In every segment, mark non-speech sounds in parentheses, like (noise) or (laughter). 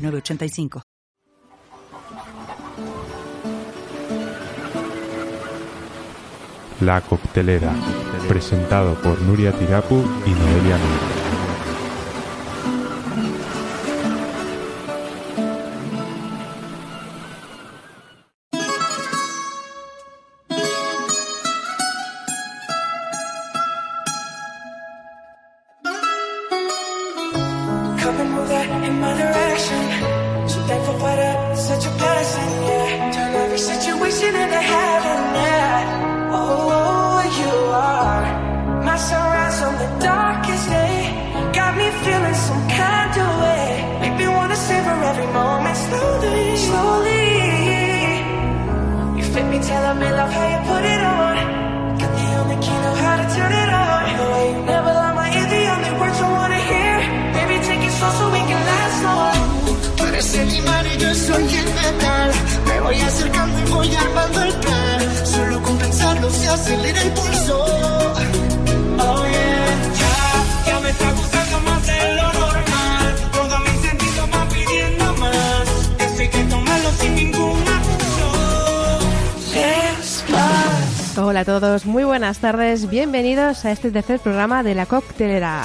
906985. La Coctelera, presentado por Nuria Tirapu y Noelia Núñez. Yeah. Oh, you are my sunrise on the darkest day. Got me feeling some kind of way. Make me wanna savor every moment slowly, slowly. You fit me, love voy acercando y voy armando el plan. Solo con pensarlo se acelera el pulso. Oh ya, me está gustando más de lo normal. Pidiendo más. Que sin. Hola a todos, muy buenas tardes, bienvenidos a este tercer programa de la coctelera.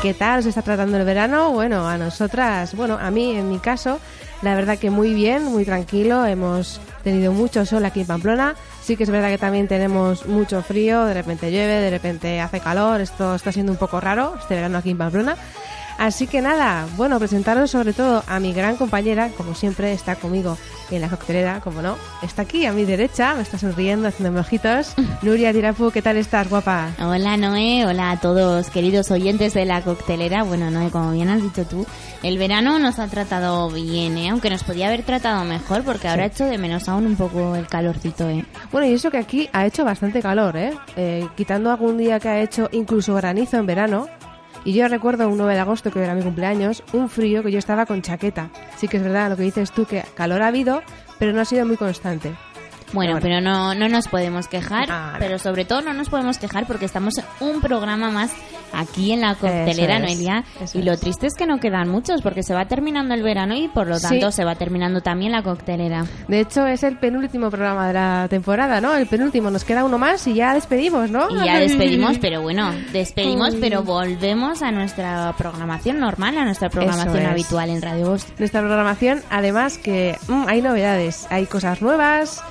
¿Qué tal os está tratando el verano? Bueno, a nosotras, bueno, a mí en mi caso, la verdad que muy bien, muy tranquilo, hemos tenido mucho sol aquí en Pamplona, sí que es verdad que también tenemos mucho frío, de repente llueve, de repente hace calor, esto está siendo un poco raro este verano aquí en Pamplona. Así que nada, bueno, presentaros sobre todo a mi gran compañera, como siempre está conmigo en la coctelera, como no, está aquí a mi derecha, me está sonriendo, haciendo ojitos. (laughs) Nuria Tirapu, ¿qué tal estás, guapa? Hola Noé, hola a todos queridos oyentes de la coctelera. Bueno Noé, como bien has dicho tú, el verano nos ha tratado bien, ¿eh? aunque nos podía haber tratado mejor porque ahora hecho de menos aún un poco el calorcito. ¿eh? Bueno, y eso que aquí ha hecho bastante calor, ¿eh? Eh, Quitando algún día que ha hecho incluso granizo en verano. Y yo recuerdo un 9 de agosto, que era mi cumpleaños, un frío que yo estaba con chaqueta. Sí que es verdad lo que dices tú, que calor ha habido, pero no ha sido muy constante. Bueno, pero no, no nos podemos quejar, Ah, pero sobre todo no nos podemos quejar porque estamos un programa más aquí en la coctelera, es, Noelia. Y lo triste es que no quedan muchos porque se va terminando el verano y por lo Sí. tanto se va terminando también la coctelera. De hecho, es el penúltimo programa de la temporada, ¿no? El penúltimo, nos queda uno más y ya despedimos, ¿no? Y ya despedimos, pero bueno, despedimos, pero volvemos a nuestra programación normal, a nuestra programación habitual en Radio Voz. Nuestra programación, además que mm, hay novedades, hay cosas nuevas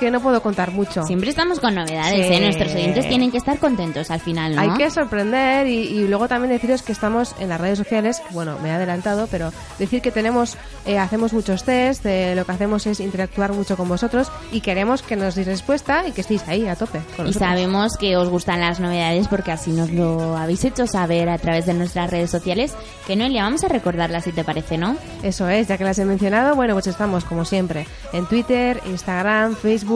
que no puedo contar mucho. Siempre estamos con novedades, Sí. ¿eh? Nuestros oyentes tienen que estar contentos al final, ¿no? Hay que sorprender y, y luego también deciros que estamos en las redes sociales, bueno, me he adelantado, pero decir que tenemos, eh, hacemos muchos test, eh, lo que hacemos es interactuar mucho con vosotros y queremos que nos deis respuesta y que estéis ahí a tope con Y sabemos que os gustan las novedades porque así nos lo habéis hecho saber a través de nuestras redes sociales. Que Noelia, vamos a recordarlas si te parece, ¿no? Eso es, ya que las he mencionado, bueno, pues estamos como siempre en Twitter, Instagram, Facebook.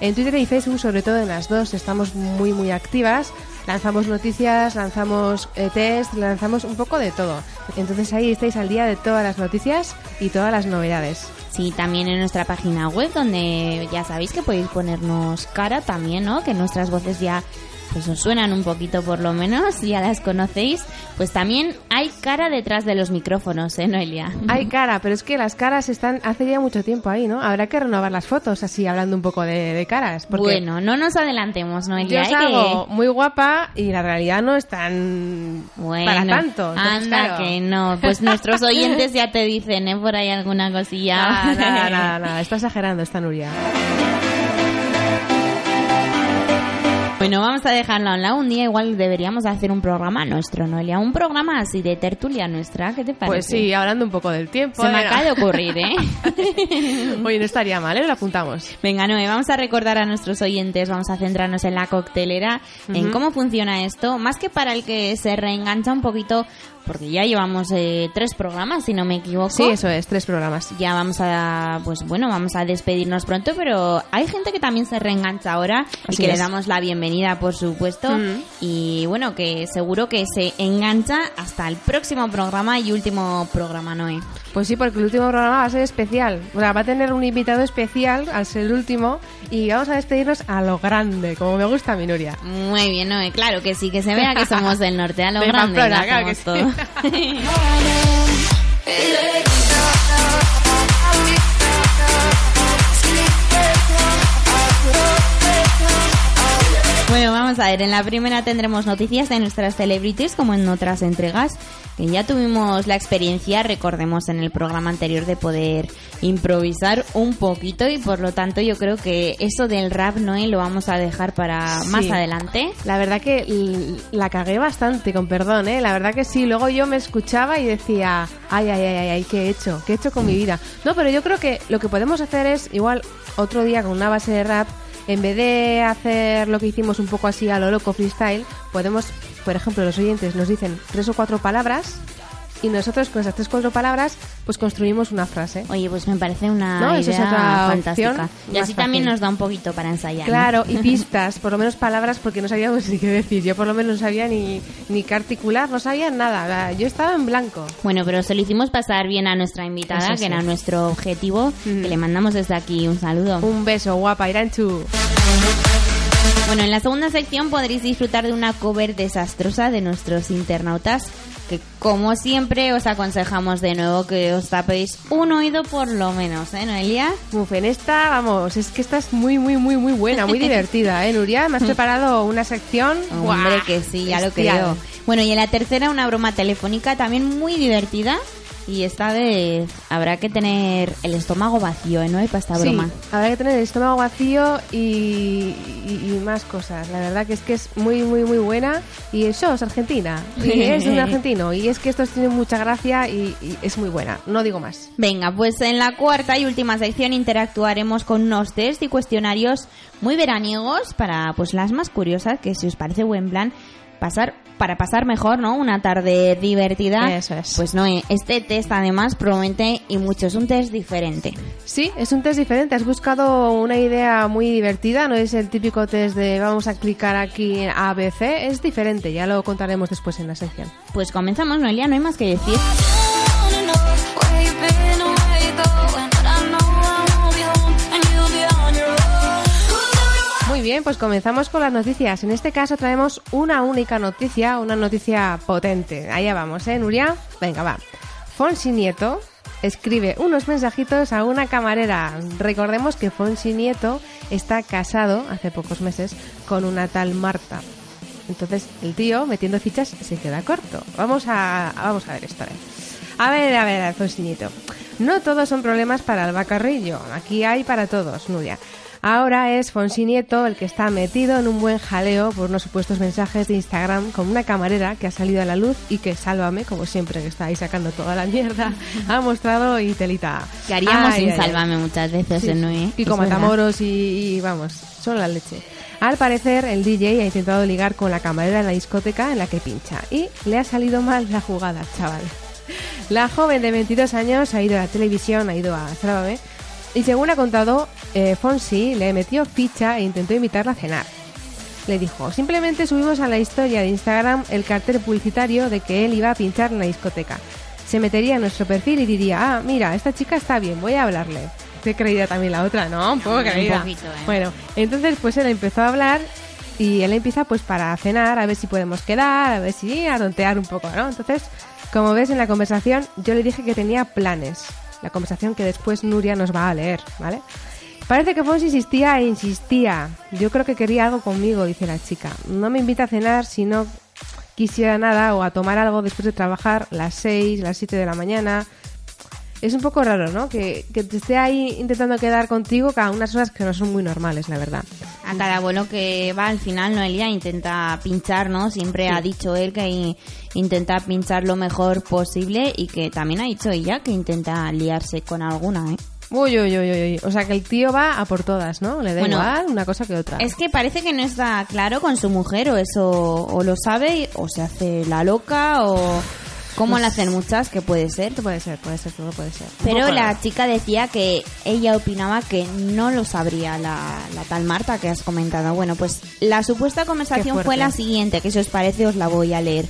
En Twitter y Facebook, sobre todo en las dos, estamos muy, muy activas. Lanzamos noticias, lanzamos eh, test, lanzamos un poco de todo. Entonces ahí estáis al día de todas las noticias y todas las novedades. Sí, también en nuestra página web donde ya sabéis que podéis ponernos cara también, ¿no? Que nuestras voces ya pues os suenan un poquito por lo menos, ya las conocéis. Pues también hay cara detrás de los micrófonos, ¿eh, Noelia? Hay cara, pero es que las caras están hace ya mucho tiempo ahí, ¿no? Habrá que renovar las fotos, así hablando un poco de, de caras. Porque Bueno, no nos adelantemos, yo Noelia. os ¿eh? Que- hago muy guapa y la realidad no es tan Bueno, para tanto. Entonces, anda claro. que no. Pues nuestros (laughs) oyentes ya te dicen, ¿eh? Por ahí alguna cosilla. Nada, nada, (laughs) nada, nada. Está exagerando esta Nuria. Bueno, vamos a dejarlo a un lado. Un día igual deberíamos hacer un programa nuestro, Noelia. Un programa así de tertulia nuestra. ¿Qué te parece? Pues sí, hablando un poco del tiempo. Se me acaba de ocurrir, ¿eh? (laughs) Oye, no estaría mal, ¿eh? Lo apuntamos. Venga, Noé, vamos a recordar a nuestros oyentes, vamos a centrarnos en la coctelera, en cómo funciona esto, más que para el que se reengancha un poquito porque ya llevamos eh, tres programas, si no me equivoco. Sí, eso es, tres programas. Ya vamos a, pues bueno, vamos a despedirnos pronto, pero hay gente que también se reengancha ahora y Así que le damos la bienvenida, por supuesto. Mm. Y bueno, que seguro que se engancha hasta el próximo programa y último programa, Noé. Pues sí, porque el último programa va a ser especial. O sea, va a tener un invitado especial al ser el último y vamos a despedirnos a lo grande, como me gusta a mi Nuria. Muy bien, Noé, claro que sí, que se vea que somos del norte, a lo (laughs) De grande, Pamplona, lo claro que sí. (laughs) (laughs) Bueno, vamos a ver, en la primera tendremos noticias de nuestras celebrities como en otras entregas, que ya tuvimos la experiencia, recordemos en el programa anterior, de poder improvisar un poquito y por lo tanto yo creo que eso del rap, Noé, lo vamos a dejar para más Sí. adelante. La verdad que la cagué bastante, con perdón, ¿eh? La verdad que sí. Luego yo me escuchaba y decía, ay, ay, ay, ay, ay, ¿qué he hecho? ¿Qué he hecho con mi vida? No, pero yo creo que lo que podemos hacer es, igual, otro día con una base de rap, en vez de hacer lo que hicimos un poco así a lo loco freestyle, podemos, por ejemplo, los oyentes nos dicen tres o cuatro palabras y nosotros con esas tres cuatro palabras, pues construimos una frase. Oye, pues me parece una No, eso es idea otra fantástica. Y así también nos da un poquito para ensayar. ¿no? Claro, y (laughs) pistas, por lo menos palabras, porque no sabíamos (laughs) ni qué decir. Yo por lo menos no sabía ni, ni qué articular, no sabía nada. Yo estaba en blanco. Bueno, pero se lo hicimos pasar bien a nuestra invitada, Eso que sí. era nuestro objetivo, que le mandamos desde aquí un saludo. Un beso, guapa, Iranchu. Bueno, en la segunda sección podréis disfrutar de una cover desastrosa de nuestros internautas, que como siempre os aconsejamos de nuevo que os tapéis un oído por lo menos, ¿eh, Noelia? Uf, en esta, vamos, es que esta es muy, muy, muy, muy buena, muy divertida, ¿eh, Nuria? Me has (laughs) preparado una sección. Hombre, ¡guau! que sí, ya lo creo. Bueno, y en la tercera una broma telefónica también muy divertida. Y esta vez habrá que tener el estómago vacío, ¿eh? ¿no? hay para esta Sí, broma. habrá que tener el estómago vacío y, y- y más cosas. La verdad que es que es muy, muy, muy buena. Y eso es Argentina. Y (laughs) es un argentino. Y es que estos tienen mucha gracia y, y es muy buena. No digo más. Venga, pues en la cuarta y última sección interactuaremos con unos test y cuestionarios muy veraniegos para pues las más curiosas, que si os parece buen plan, pasar para pasar mejor, ¿no? Una tarde divertida. Eso es. Pues no, eh, este test además promete y mucho, es un test diferente. Sí, es un test diferente. Has buscado una idea muy divertida. No es el típico test de vamos a clicar aquí en ABC. Es diferente. Ya lo contaremos después en la sección. Pues comenzamos, Noelia, no hay más que decir. Muy bien, pues comenzamos con las noticias. En este caso traemos una única noticia, una noticia potente. Allá vamos, ¿eh, Nuria? Venga, va. Fonsi Nieto escribe unos mensajitos a una camarera. Recordemos que Fonsi Nieto está casado hace pocos meses con una tal Marta. Entonces el tío, metiendo fichas, se queda corto. Vamos a, vamos a ver esto. ¿eh? A ver, a ver, Fonsi Nieto. No todos son problemas para el Carrillo. Aquí hay para todos, Nuria. Ahora es Fonsi Nieto el que está metido en un buen jaleo por unos supuestos mensajes de Instagram con una camarera que ha salido a la luz y que, sálvame, como siempre que está ahí sacando toda la mierda, (laughs) ha mostrado y telita. Que haríamos Ay, sin ay. Sálvame muchas veces, Sí, ¿eh, sí. Noé? Y Es con verdad. Matamoros y, y, vamos, son la leche. Al parecer, el DJ ha intentado ligar con la camarera en la discoteca en la que pincha y le ha salido mal la jugada, chaval. La joven de 22 años ha ido a la televisión, ha ido a Sálvame y según ha contado, eh, Fonsi le metió ficha e intentó invitarla a cenar. Le dijo, simplemente subimos a la historia de Instagram el cartel publicitario de que él iba a pinchar en la discoteca. Se metería en nuestro perfil y diría, ah, mira, esta chica está bien, voy a hablarle. Qué creída también la otra, ¿no? Un poco Un creída. poquito, ¿eh? Bueno, entonces pues él empezó a hablar y él empieza pues para cenar, a ver si podemos quedar, a ver si a tontear un poco, ¿no? Entonces, como ves en la conversación, yo le dije que tenía planes. La conversación que después Nuria nos va a leer, ¿vale? Parece que Fonsi insistía e insistía. Yo creo que quería algo conmigo, dice la chica. No me invita a cenar si no quisiera nada o a tomar algo después de trabajar las 6, las 7 de la mañana. Es un poco raro, ¿no? Que, que te esté ahí intentando quedar contigo cada unas horas que no son muy normales, la verdad. A cada vuelo que va al final, Noelia intenta pinchar, ¿no? Siempre ha dicho él que intenta pinchar lo mejor posible y que también ha dicho ella que intenta liarse con alguna, ¿eh? Uy, uy, uy, uy, uy. O sea que el tío va a por todas, ¿no? Le da Bueno, igual una cosa que otra. Es que parece que no está claro con su mujer o eso o lo sabe o se hace la loca o Como le hacen muchas, que puede ser. Puede ser, puede ser, todo puede ser. Pero la chica decía que ella opinaba que no lo sabría la, la tal Marta que has comentado. Bueno, pues la supuesta conversación fue la siguiente, que si os parece os la voy a leer.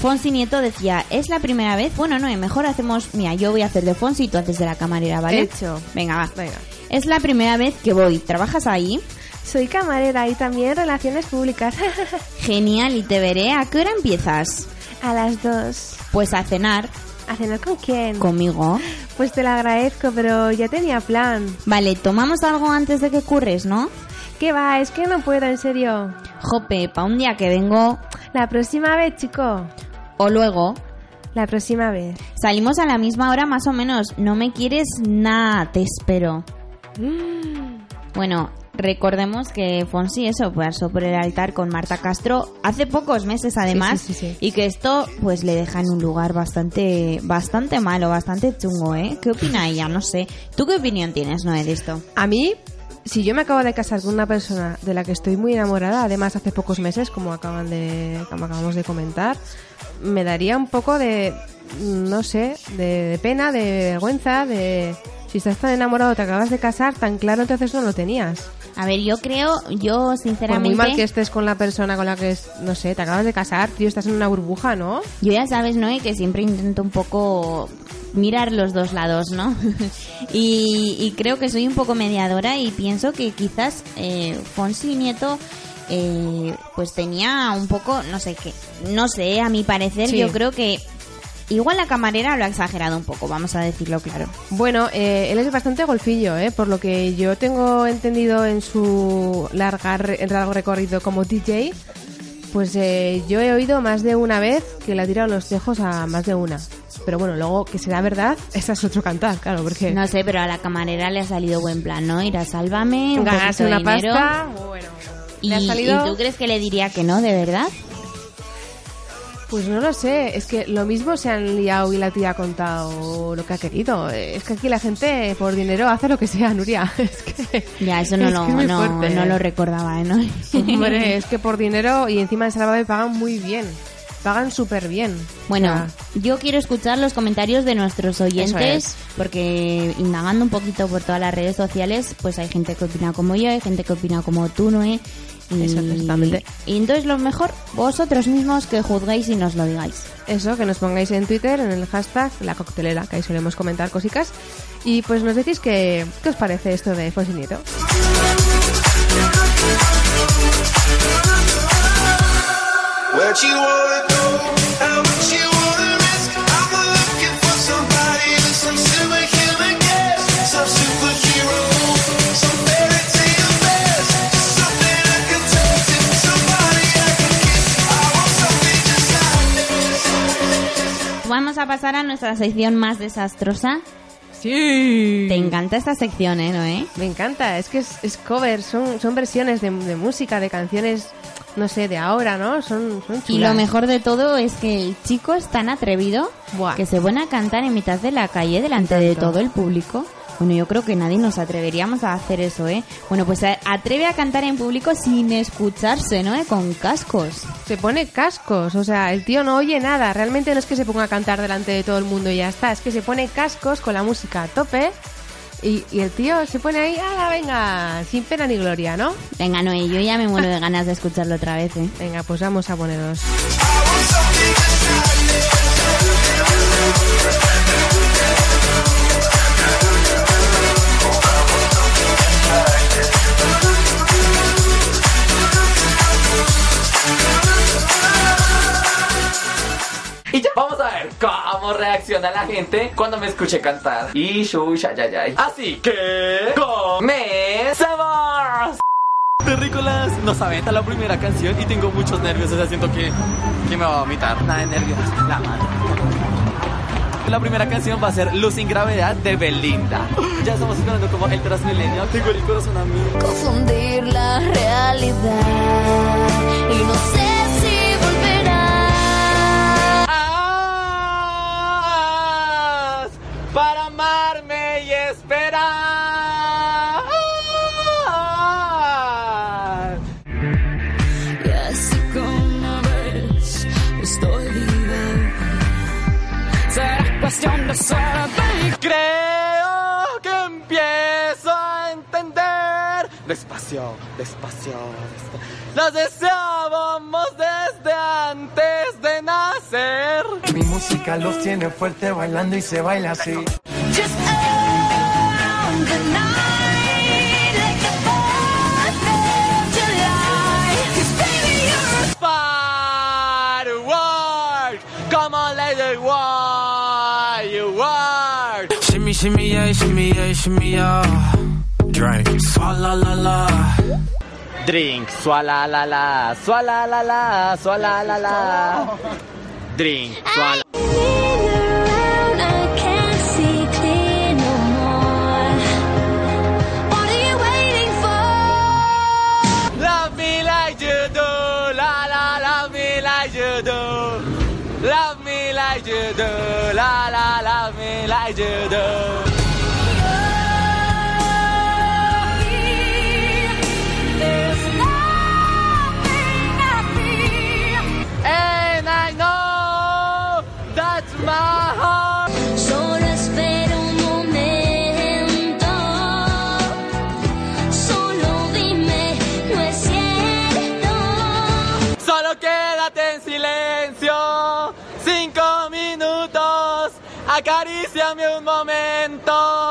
Fonsi Nieto decía, es la primera vez, bueno, no, mejor hacemos, mira, yo voy a hacer de Fonsi y tú haces de la camarera, ¿vale? Hecho. Venga, va. Venga. Es la primera vez que voy, ¿trabajas ahí? Soy camarera y también relaciones públicas. (laughs) Genial, y te veré, ¿a qué hora empiezas? A las dos. Pues a cenar ¿A cenar con quién? conmigo. Pues te lo agradezco, pero ya tenía plan. Vale, tomamos algo antes de que curres, ¿no? ¿Qué va? Es que no puedo, en serio. Jope, pa' un día que vengo, La próxima vez, chico. o luego, La próxima vez. Salimos a la misma hora más o menos. No me quieres nada, te espero. (gasps) Bueno, recordemos que Fonsi eso pasó por el altar con Marta Castro hace pocos meses además Sí, sí, sí, sí. y que esto pues le deja en un lugar bastante bastante malo, bastante chungo, ¿eh? ¿Qué opina ella? No sé. ¿Tú qué opinión tienes, Noé, de esto? A mí, si yo me acabo de casar con una persona de la que estoy muy enamorada, además hace pocos meses, como acaban de, como acabamos de comentar, me daría un poco de, no sé, de, de pena, de vergüenza, de si estás tan enamorado, te acabas de casar, tan claro entonces no lo tenías. A ver, yo creo, yo sinceramente... muy mal que estés con la persona con la que, es- no sé, te acabas de casar, tío, estás en una burbuja, ¿no? Yo ya sabes, Noé, que siempre intento un poco mirar los dos lados, ¿no? (laughs) y, y creo que soy un poco mediadora y pienso que quizás eh, Fonsi Nieto eh, pues tenía un poco, no sé qué, no sé, a mi parecer Sí. yo creo que igual la camarera lo ha exagerado un poco, vamos a decirlo claro. Bueno, eh, él es bastante golfillo, ¿eh? Por lo que yo tengo entendido en su larga, largo recorrido como DJ, pues eh, yo he oído más de una vez que le ha tirado los tejos a más de una. Pero bueno, luego que será verdad, (laughs) esa es otro cantar, claro, porque No sé, pero a la camarera le ha salido buen plan, ¿no? Ir a Sálvame, un ganarse poquito de una dinero. pasta, bueno, Y, le ha salido... ¿Y tú crees que le diría que no, de verdad? Pues no lo sé, es que lo mismo se han liado y la tía ha contado lo que ha querido. Es que aquí la gente por dinero hace lo que sea, Nuria. (laughs) Es que, Ya, eso no, es lo, es no, no lo recordaba, ¿eh? ¿no? Hombre, es que por dinero y encima de Sálvame pagan muy bien. Pagan súper bien. Bueno, yo quiero escuchar los comentarios de nuestros oyentes, es. porque indagando un poquito por todas las redes sociales, pues hay gente que opina como yo, hay gente que opina como tú, Noé. Eso, exactamente. y entonces lo mejor, vosotros mismos que juzguéis y nos lo digáis. eso, que nos pongáis en Twitter, en el hashtag La Coctelera, que ahí solemos comentar cositas. Y pues nos decís que, qué os parece esto de Fonsi Nieto. Where'd you wanna go? How much you Vamos a pasar a nuestra sección más desastrosa. Sí. Te encanta esta sección, ¿eh, Noé? Me encanta, es que es, es cover, son, son versiones de, de música, de canciones, no sé, de ahora, ¿no? Son, son Y lo mejor de todo es que el chico es tan atrevido Buah. que se pone a cantar en mitad de la calle delante de todo el público. Bueno, yo creo que nadie nos atreveríamos a hacer eso, ¿eh? Bueno, pues atreve a cantar en público sin escucharse, ¿no? ¿Eh? Con cascos. Se pone cascos, o sea, el tío no oye nada. Realmente no es que se ponga a cantar delante de todo el mundo y ya está. Es que se pone cascos con la música a tope y, y el tío se pone ahí, ¡ah, venga! Sin pena ni gloria, ¿no? Venga, Noé, yo ya me muero de ganas de escucharlo otra vez, ¿eh? Venga, pues vamos a poneros. Cómo reacciona la gente cuando me escuche cantar. Y shusha, ya, ya. Así que comenzamos. Terrícolas nos aventa la primera canción y tengo muchos nervios, o sea, siento que, que me va a vomitar. Nada de nervios, la madre. La primera canción va a ser Luz sin gravedad de Belinda. Ya estamos esperando como el Transmilenio. Tengo el corazón a mí. confundir la realidad y no sé amarme y esperar. Y así como ves, estoy viva. suerte y creo que empiezo a entender. Despacio, despacio, despacio. Los deseábamos desde antes de nacer. Mi música los tiene fuerte bailando y se baila así. shimmy, yeah, shimmy, yeah, shimmy, yeah. Drink. Swalla la la. Drink. Swalla la la. Swalla la la. Swalla la la. Drink. Swalla. You do, la la, love me Acaríciame un momento.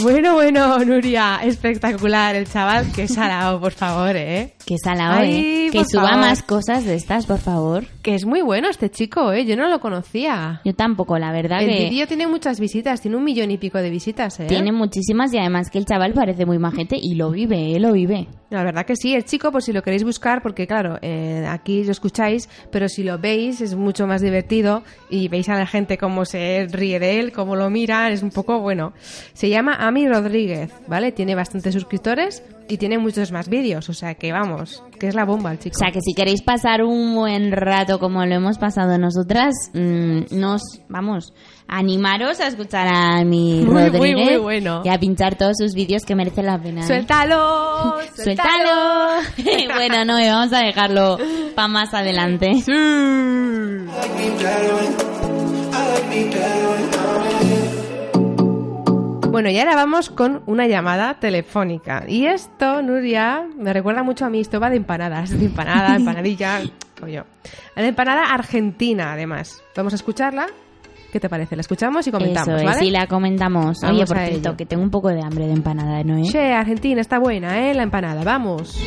Bueno, bueno, Nuria, espectacular el chaval. Qué salado, por favor, ¿eh? Que salado, Ay, ¿eh? Que suba favor. más cosas de estas, por favor. Que es muy bueno este chico, ¿eh? Yo no lo conocía. Yo tampoco, la verdad El que vídeo tiene muchas visitas, tiene un millón y pico de visitas, ¿eh? tiene muchísimas y además que el chaval parece muy majete y lo vive, ¿eh? Lo vive. La verdad que sí, el chico, por si lo queréis buscar, porque claro, eh, aquí lo escucháis, pero si lo veis es mucho más divertido y veis a la gente cómo se ríe de él, cómo lo mira, es un poco bueno. Se llama Ami Rodríguez, ¿vale? Tiene bastantes suscriptores y tiene muchos más vídeos, o sea que vamos, que es la bomba el chico. O sea que si queréis pasar un buen rato como lo hemos pasado nosotras, mm, nos, vamos, animaros a escuchar a mi Muy, muy, Rodríguez muy bueno. y a pinchar todos sus vídeos que merecen la pena. ¿eh? ¡Suéltalo! (laughs) ¡Suéltalo! (laughs) bueno, no, vamos a dejarlo para más adelante. Bueno, y ahora vamos con una llamada telefónica. Y esto, Nuria, me recuerda mucho a mi estoba de empanadas. De empanada, (laughs) empanadilla, coño. La empanada argentina, además. Vamos a escucharla. ¿Qué te parece? La escuchamos y comentamos, Eso es, ¿vale? y la comentamos. Oye, Vamos por a cierto, ello. que tengo un poco de hambre de empanada, ¿no? eh? Che, Argentina, está buena, ¿eh? La empanada. Vamos.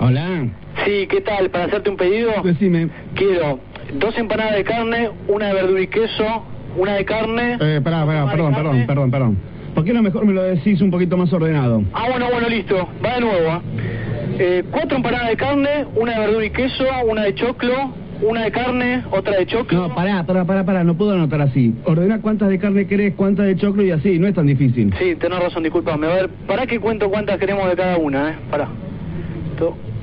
Hola. Sí, ¿qué tal? Para hacerte un pedido, Decime. quiero dos empanadas de carne, una de verdura y queso, una de carne. Eh, pará, pará, perdón, perdón, perdón, perdón. ¿Por qué no mejor me lo decís un poquito más ordenado? Ah, bueno, bueno, listo. Va de nuevo. ¿ah? Eh, cuatro empanadas de carne, una de verdura y queso, una de choclo, una de carne, otra de choclo. No, pará, pará, pará, pará, no puedo anotar así. Ordena cuántas de carne querés, cuántas de choclo y así, no es tan difícil. Sí, tenés razón, disculpame. A ver, ¿para que cuento cuántas queremos de cada una, eh? Pará.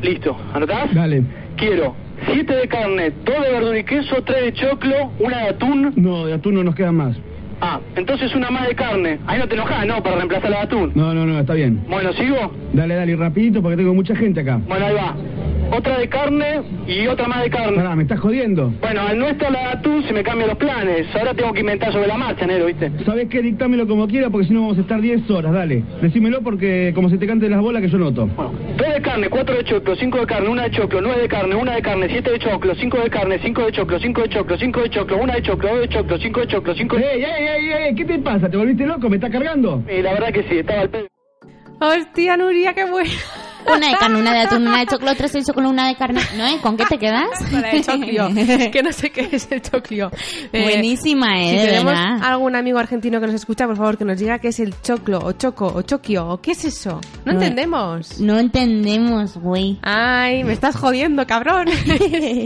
Listo, ¿anotás? Dale. Quiero siete de carne, dos de verdura y queso, tres de choclo, una de atún. No, de atún no nos quedan más. Ah, entonces una más de carne. Ahí no te enojás, ¿no? Para reemplazar la de atún. No, no, no, está bien. Bueno, ¿sigo? Dale, dale, rapidito porque tengo mucha gente acá. Bueno, ahí va. Otra de carne y otra más de carne. Pará, ¿me estás jodiendo? Bueno, al no estar la de atún se me cambian los planes. Ahora tengo que inventar sobre la marcha, Nero, ¿viste? ¿Sabés qué? Dictámelo como quiera porque si no vamos a estar 10 horas, dale. Decímelo porque como se te cante las bolas que yo noto. Bueno, dos de carne, cuatro de choclo, cinco de carne, una de choclo, nueve de carne, una de carne, siete de choclo, cinco de carne, cinco de choclo, cinco de choclo, cinco de choclo, una de choclo, dos de choclo, cinco de choclo, cinco de... ¡Ey, ey, ey, ey! ¿Qué te pasa? ¿Te volviste loco? ¿Me está cargando? Y la verdad que sí, estaba el pedo. Hostia, Nuria, qué buena. Una de carne, una de atún, una de choclo, tres de choclo, una de carne. ¿No? ¿eh? ¿Con qué te quedas? Con la de choclio. es (laughs) que no sé qué es el choclio. Eh, Buenísima, ¿eh? Si tenemos verdad. algún amigo argentino que nos escucha, por favor, que nos diga qué es el choclo, o choco, o choquio, o qué es eso. No, No- entendemos. No entendemos, güey. Ay, me estás jodiendo, cabrón. (laughs)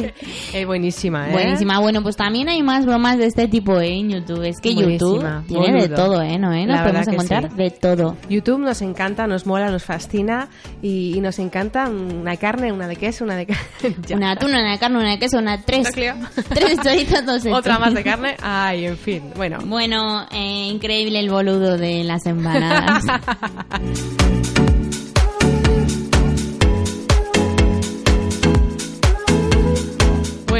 (laughs) es buenísima, ¿eh? Buenísima. Bueno, pues también hay más bromas de este tipo ¿eh? en YouTube. Es que YouTube tiene de todo, ¿eh? ¿No, eh? Nos La podemos encontrar sí. de todo. YouTube nos encanta, nos mola, nos fascina y, y nos encanta una carne, una de queso, una de carne. (laughs) Una atún, una de carne, una de queso, una tres. (laughs) Tres choritos, dos hechos. (laughs) Otra más de carne. Ay, en fin. Bueno. Bueno, eh, increíble el boludo de las empanadas.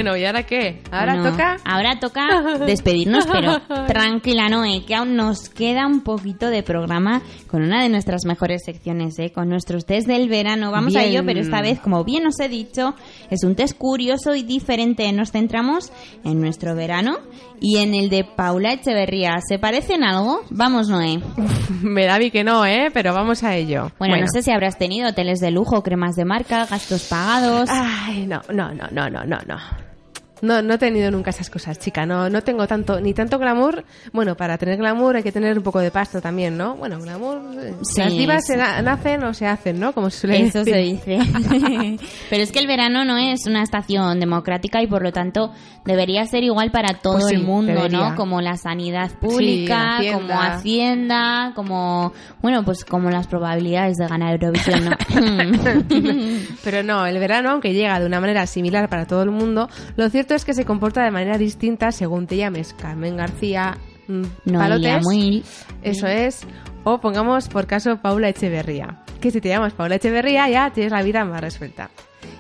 Bueno, ¿y ahora qué? ¿Ahora Bueno, toca? Ahora toca despedirnos, pero (laughs) tranquila, Noé, que aún nos queda un poquito de programa con una de nuestras mejores secciones, ¿eh? con nuestros test del verano. Vamos a ello, pero esta vez, como bien os he dicho, es un test curioso y diferente. Nos centramos en nuestro verano y en el de Paula Echeverría. ¿Se parecen algo? Vamos, Noé. Me da vi que no, ¿eh? Pero vamos a ello. Bueno, no sé si habrás tenido hoteles de lujo, cremas de marca, gastos pagados. Ay, no, no, no, no, no, no, no. No, he tenido nunca esas cosas, chica. No, no tengo tanto, ni tanto glamour. Bueno, para tener glamour hay que tener un poco de pasta también, ¿no? Bueno, glamour. eh, Sí, las divas sí. se na- nacen o se hacen, ¿no? Como se suele Eso decir. se dice. (laughs) Pero es que el verano no es una estación democrática y por lo tanto debería ser igual para todo Pues sí, el mundo, debería. ¿no? Como la sanidad pública, Hacienda. como Hacienda, como, bueno, pues como las probabilidades de ganar Eurovisión, ¿no? (laughs) (laughs) Pero no, el verano, aunque llega de una manera similar para todo el mundo, lo cierto es que se comporta de manera distinta según te llames Carmen García mm, Noelia Palotes. Eso es. O pongamos por caso Paula Echeverría. Que si te llamas Paula Echeverría ya tienes la vida más resuelta.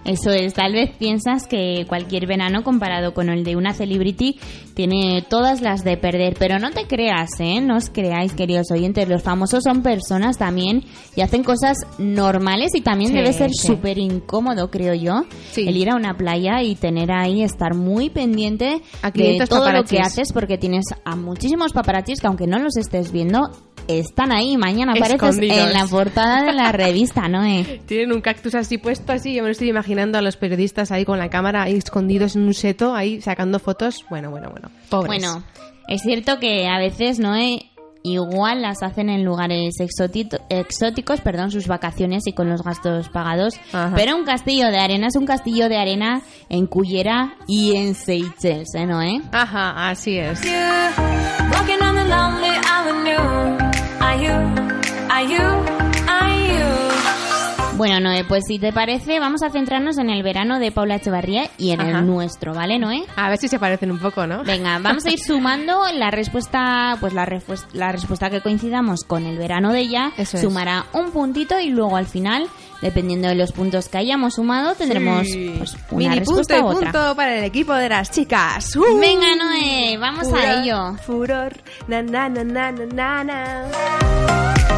Eso es, tal vez piensas que cualquier verano comparado con el de una celebrity tiene todas las de perder, pero no te creas, ¿eh? No os creáis, queridos oyentes, los famosos son personas también y hacen cosas normales y también Sí, debe ser sí. súper incómodo, creo yo, Sí. el ir a una playa y tener ahí, estar muy pendiente de 500 todo lo que haces porque tienes a muchísimos paparazzis que aunque no los estés viendo, están ahí, mañana apareces en la portada de la revista, ¿no? eh? (laughs) Tienen un cactus así puesto así. Yo me lo estoy imaginando a los periodistas ahí con la cámara ahí escondidos en un seto, ahí sacando fotos. Bueno, bueno, bueno. Pobres. Bueno, es cierto que a veces no Eh, igual las hacen en lugares exóticos, perdón, sus vacaciones y con los gastos pagados. Ajá. Pero un castillo de arena es un castillo de arena en Cullera y en Seychelles, ¿eh, Noé? Ajá, así es. Bueno, Noé, pues si te parece, vamos a centrarnos en el verano de Paula Echevarría y en Ajá. el nuestro, ¿vale, Noé? A ver si se parecen un poco, ¿no? Venga, vamos a ir (laughs) sumando la respuesta, pues la, la respuesta que coincidamos con el verano de ella, Eso es. sumará un puntito y luego al final, dependiendo de los puntos que hayamos sumado, tendremos Sí. pues, una Mini punto respuesta y u otra. punto para el equipo de las chicas. ¡Uh! Venga, Noé, vamos Furor, a ello. Furor. Na, na, na, na, na, na, na.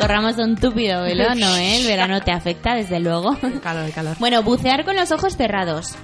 Corramos un túpido velo, (laughs) el verano te afecta, desde luego. El calor, el calor. Bueno, bucear con los ojos cerrados.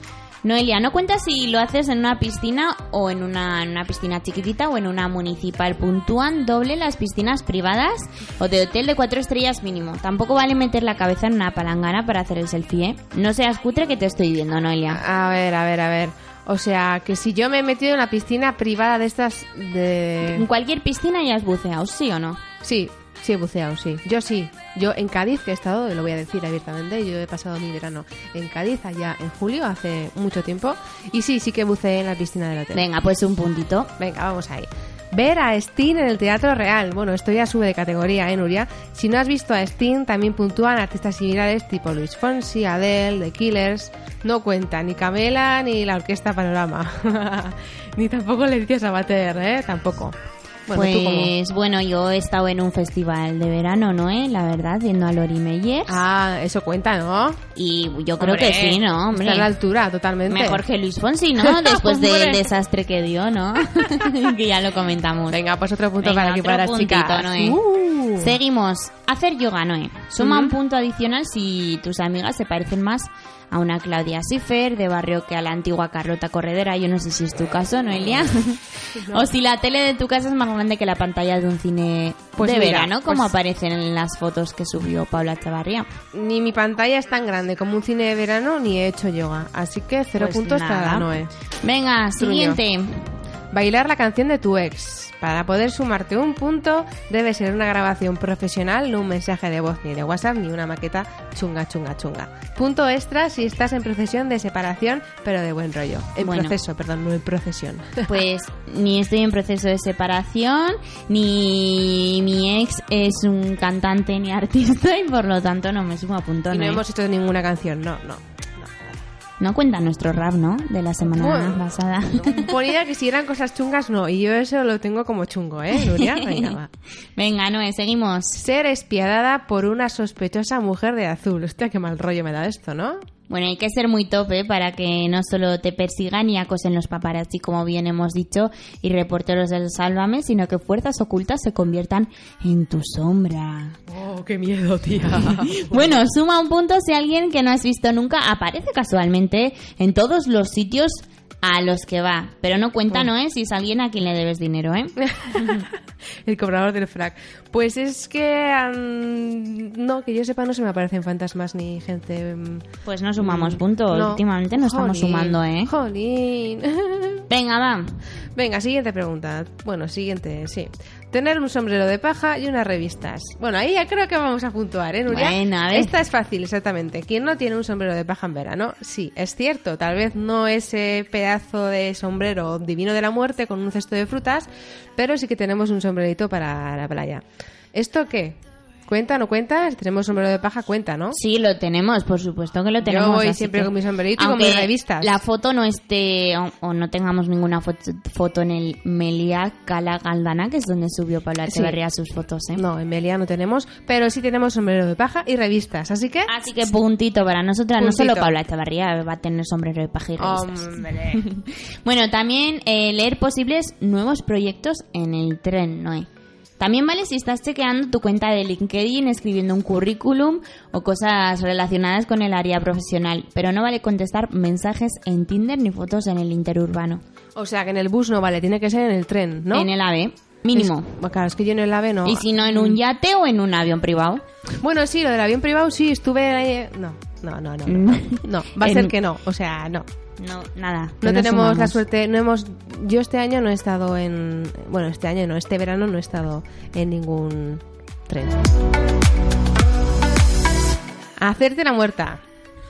Noelia, no cuenta si lo haces en una piscina o en una, en una piscina chiquitita o en una municipal. Puntúan doble las piscinas privadas o de hotel de cuatro estrellas mínimo. Tampoco vale meter la cabeza en una palangana para hacer el selfie, ¿eh? No seas cutre que te estoy viendo, Noelia. A ver, a ver, a ver. O sea, que si yo me he metido en una piscina privada de estas En de... cualquier piscina ya has buceado, ¿sí o no? Sí, sí he buceado, sí. Yo sí. Yo en Cádiz, que he estado, lo voy a decir abiertamente, yo he pasado mi verano en Cádiz allá en julio, hace mucho tiempo. Y sí, sí que buceé en la piscina del hotel. Venga, pues un puntito. Venga, vamos ahí. Ver a Sting en el Teatro Real. Bueno, esto ya sube de categoría, ¿eh, Nuria? Si no has visto a Sting, también puntúan artistas similares tipo Luis Fonsi, Adele, The Killers. No cuenta ni Camela ni la Orquesta Panorama. (laughs) ni tampoco Leticia Sabater, ¿eh? Tampoco. Bueno, pues bueno, yo he estado en un festival de verano, ¿no? eh? La verdad, viendo a Lori Meyers. Ah, eso cuenta, ¿no? Y yo creo Hombre, que sí, ¿no? Hombre. Está a la altura, totalmente. Mejor que Luis Fonsi, ¿no? (laughs) Después del desastre que dio, ¿no? (laughs) que ya lo comentamos. Venga, pues otro punto Venga, para aquí para las chicas. Noé. Uh. Seguimos. Hacer yoga, Noé. Suma un punto adicional si tus amigas se parecen más a una Claudia Schiffer de barrio que a la antigua Carlota Corredera. Yo no sé si es tu caso, Noelia. (laughs) O si la tele de tu casa es más grande que la pantalla de un cine Pues de mira, verano, como pues- aparecen en las fotos que subió Paula Chavarría. Ni mi pantalla es tan grande como un cine de verano, ni he hecho yoga. Así que cero Pues puntos nada. para Noé. Venga, Truño. Bailar la canción de tu ex. Para poder sumarte un punto, debe ser una grabación profesional, no un mensaje de voz ni de WhatsApp, ni una maqueta chunga, chunga, chunga. Punto extra si estás en procesión de separación, pero de buen rollo. En Bueno. proceso, perdón, no en procesión. (laughs) Pues ni estoy en proceso de separación, ni mi ex es un cantante ni artista y por lo tanto no me sumo a punto. y no ¿no? hemos hecho ninguna canción, no, no. No cuenta nuestro rap, ¿no? De la semana Bueno. pasada. (laughs) Ponía que si eran cosas chungas, no. Y yo eso lo tengo como chungo, ¿eh, Nuria? (laughs) Venga, va. Venga, Noé, seguimos. Ser espiadada por una sospechosa mujer de azul. Hostia, qué mal rollo me da esto, ¿no? Bueno, hay que ser muy tope para que no solo te persigan y acosen los paparazzi, como bien hemos dicho, y reporteros del Sálvame, sino que fuerzas ocultas se conviertan en tu sombra. Oh, qué miedo, tía. (laughs) (laughs) Bueno, suma un punto si alguien que no has visto nunca aparece casualmente en todos los sitios a los que va. Pero no cuenta, ¿no es? Si es alguien a quien le debes dinero, ¿eh? (laughs) El cobrador del frac. Pues es que. no, que yo sepa, no se me aparecen fantasmas ni gente. mm, Pues no sumamos mm, puntos. no. Últimamente no estamos sumando, ¿eh? Jolín. (laughs) Venga, va. Venga, siguiente pregunta. Bueno, siguiente, sí. Tener un sombrero de paja y unas revistas. Bueno, ahí ya creo que vamos a puntuar, ¿eh, Nuria? Bueno, a ver. Esta es fácil, exactamente. ¿Quién no tiene un sombrero de paja en verano? Sí, es cierto. Tal vez no ese pedazo de sombrero divino de la muerte con un cesto de frutas, pero sí que tenemos un sombrerito para la playa. ¿Esto qué? ¿Cuenta no cuenta? Tenemos sombrero de paja, cuenta, ¿no? Sí, lo tenemos, por supuesto que lo tenemos. Yo voy siempre que- con mi sombrerito y con mis revistas. La foto no esté, o, o no tengamos ninguna foto, foto en el Melia Cala Galdana, que es donde subió Sí. Echeverría sus fotos, ¿eh? No, en Melia no tenemos, pero sí tenemos sombrero de paja y revistas, así que... Así que puntito para nosotras, no solo. Paula Echeverría va a tener sombrero de paja y revistas. Hombre. (laughs) Bueno, también eh, leer posibles nuevos proyectos en el tren, Noé. También vale si estás chequeando tu cuenta de LinkedIn, escribiendo un currículum o cosas relacionadas con el área profesional, pero no vale contestar mensajes en Tinder ni fotos en el interurbano. O sea, que en el bus no vale, tiene que ser en el tren, ¿no? En el AVE, mínimo. Es- bueno, claro, es que yo en el AVE no. Y si no, en un yate o en un avión privado. Bueno, sí, lo del avión privado sí, estuve ahí... No, no, no, no. No, no (laughs) va a En- ser que no, o sea, no. No, nada. No tenemos la suerte, no hemos... Yo este año no he estado en... Bueno, este año no, este verano no he estado en ningún tren. Hacerte la muerta.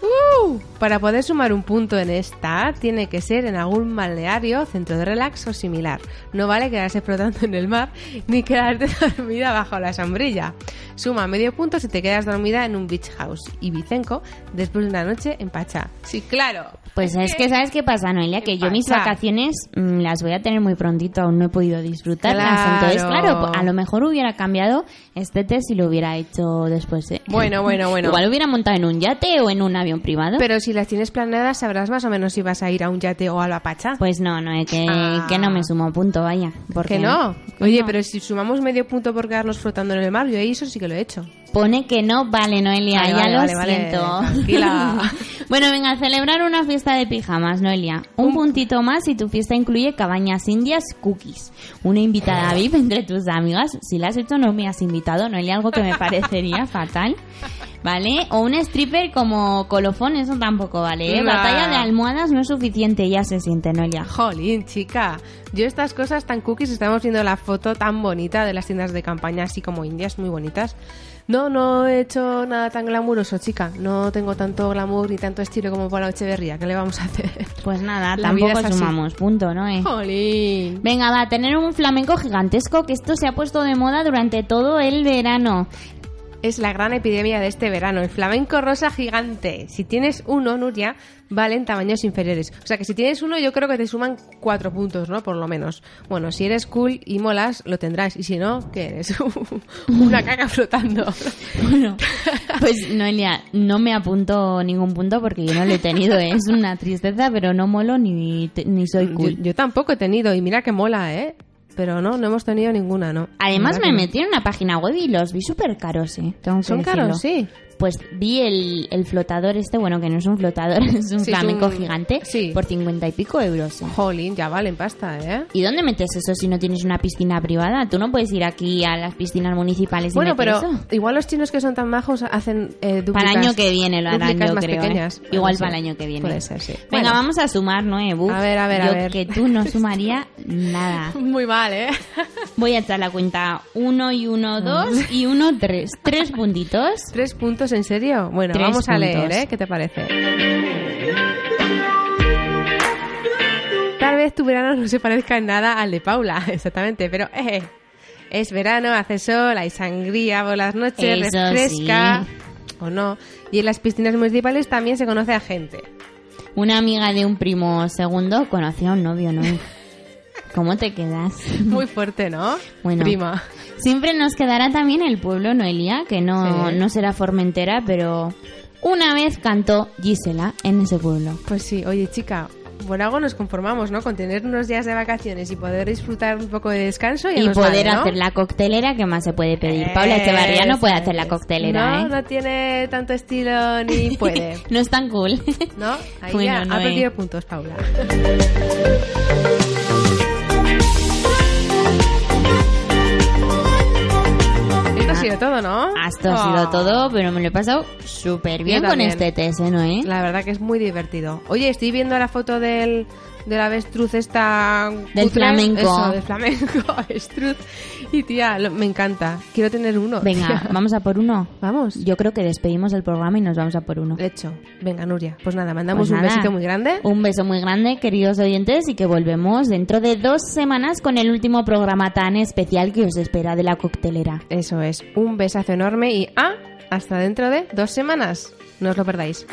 ¡Uh! Para poder sumar un punto en esta, tiene que ser en algún balneario, centro de relax o similar. No vale quedarse flotando en el mar ni quedarte (laughs) dormida bajo la sombrilla. Suma medio punto si te quedas dormida en un beach house y Vicenco después de una noche en Pachá. Sí, claro. Pues es que, ¿sabes qué pasa, Noelia? Que yo mis vacaciones mm, las voy a tener muy prontito, aún no he podido disfrutarlas. Claro. Entonces, claro, a lo mejor hubiera cambiado este test si lo hubiera hecho después. ¿eh? Bueno, bueno, bueno. (laughs) Igual hubiera montado en un yate o en un avión privado. Pero si las tienes planeadas, sabrás más o menos si vas a ir a un yate o a la Pacha. Pues no, no, que, Ah. que no me sumo punto, vaya. Porque que no. Oye, pero si sumamos medio punto por quedarnos flotando en el mar, yo eso sí que lo he hecho. Pone que no, vale, Noelia, Vale, ya vale, lo vale, vale. siento. Tranquila. (laughs) bueno, venga, a celebrar una fiesta de pijamas, Noelia. Un puntito más y tu fiesta incluye cabañas indias, cookies. Una invitada (laughs) VIP entre tus amigas. Si la has hecho, no me has invitado, Noelia, algo que me parecería (laughs) fatal. ¿Vale? O un stripper como colofón, eso tampoco vale. ¿eh? Nah. Batalla de almohadas no es suficiente, ya se siente, Noelia. Jolín, chica. Yo estas cosas tan cookies, estamos viendo la foto tan bonita de las tiendas de campaña, así como indias, muy bonitas. No, no he hecho nada tan glamuroso, chica. No tengo tanto glamour ni tanto estilo como para Echeverría. ¿Qué le vamos a hacer? Pues nada, La tampoco sumamos, punto, ¿no? eh? Jolín. Venga, va, tener un flamenco gigantesco, que esto se ha puesto de moda durante todo el verano. Es la gran epidemia de este verano, el flamenco rosa gigante. Si tienes uno, Nuria, valen tamaños inferiores. O sea que si tienes uno, yo creo que te suman cuatro puntos, ¿no? Por lo menos. Bueno, si eres cool y molas, lo tendrás. Y si no, ¿qué eres? (laughs) Una caca flotando. (laughs) Bueno, pues Noelia, no me apunto ningún punto porque yo no lo he tenido. ¿eh? Es una tristeza, pero no molo ni, ni soy Yo, cool. yo tampoco he tenido, y mira que mola, ¿eh? Pero no, no hemos tenido ninguna, ¿no? Además me metí en una página web y los vi súper caros, ¿eh? Tengo que Son decirlo. caros, sí. Pues vi el, el flotador este, bueno, que no es un flotador, (laughs) es un Sí, es flamenco un- gigante, sí. por 50 y pico euros. ¿eh? Jolín, ya valen pasta, ¿eh? ¿Y dónde metes eso si no tienes una piscina privada? Tú no puedes ir aquí a las piscinas municipales y Bueno, meter pero eso. igual los chinos que son tan majos hacen eh. Para el año que viene lo harán, yo más creo. ¿eh? Igual para el año que viene. Puede ser, sí. Venga, Bueno. vamos a sumar, ¿no, Ebu? A ver, a ver, a ver. que tú no sumaría nada. (laughs) Muy mal, ¿eh? Voy a echar la cuenta 1 y 1, 2 y 1, 3. Tres puntitos. ¿Tres puntos en serio? Bueno, Tres vamos a leer, puntos. ¿eh? ¿Qué te parece? Tal vez tu verano no se parezca en nada al de Paula, (laughs) exactamente, pero eh, es verano, hace sol, hay sangría por las noches, Eso refresca, o no. Y en las piscinas municipales también se conoce a gente. Una amiga de un primo segundo conocía a un novio, ¿no? (laughs) ¿Cómo te quedas? (laughs) Muy fuerte, ¿no? Bueno. Prima. Siempre nos quedará también el pueblo, Noelia, que no, Sí. no será Formentera, pero una vez cantó Gisela en ese pueblo. Pues sí, oye chica, por algo nos conformamos, ¿no? Con tener unos días de vacaciones y poder disfrutar un poco de descanso y, Y poder vale, ¿no? hacer la coctelera que más se puede pedir. Paula Echevarría no puede hacer la coctelera, no, ¿eh? no tiene tanto estilo ni (laughs) puede. No es tan cool. ¿No? Ahí Bueno, ya no, ha eh. perdido puntos, Paula. Sido todo, ¿no? Esto ha sido Oh. todo, pero me lo he pasado súper bien con este test, ¿eh, Noé? La verdad que es muy divertido. Oye, estoy viendo la foto del, del avestruz esta... Del cutre. flamenco. Eso, del flamenco, (laughs) avestruz. Y tía, lo- me encanta. Quiero tener uno. Venga, tía. (laughs) ¿vamos a por uno? Vamos. Yo creo que despedimos el programa y nos vamos a por uno. Hecho. Venga, Nuria. Pues nada, mandamos Pues un besito muy grande. Un beso muy grande, queridos oyentes, y que volvemos dentro de dos semanas con el último programa tan especial que os espera de la coctelera. Eso es. Un besazo enorme y... Ah, hasta dentro de dos semanas. No os lo perdáis.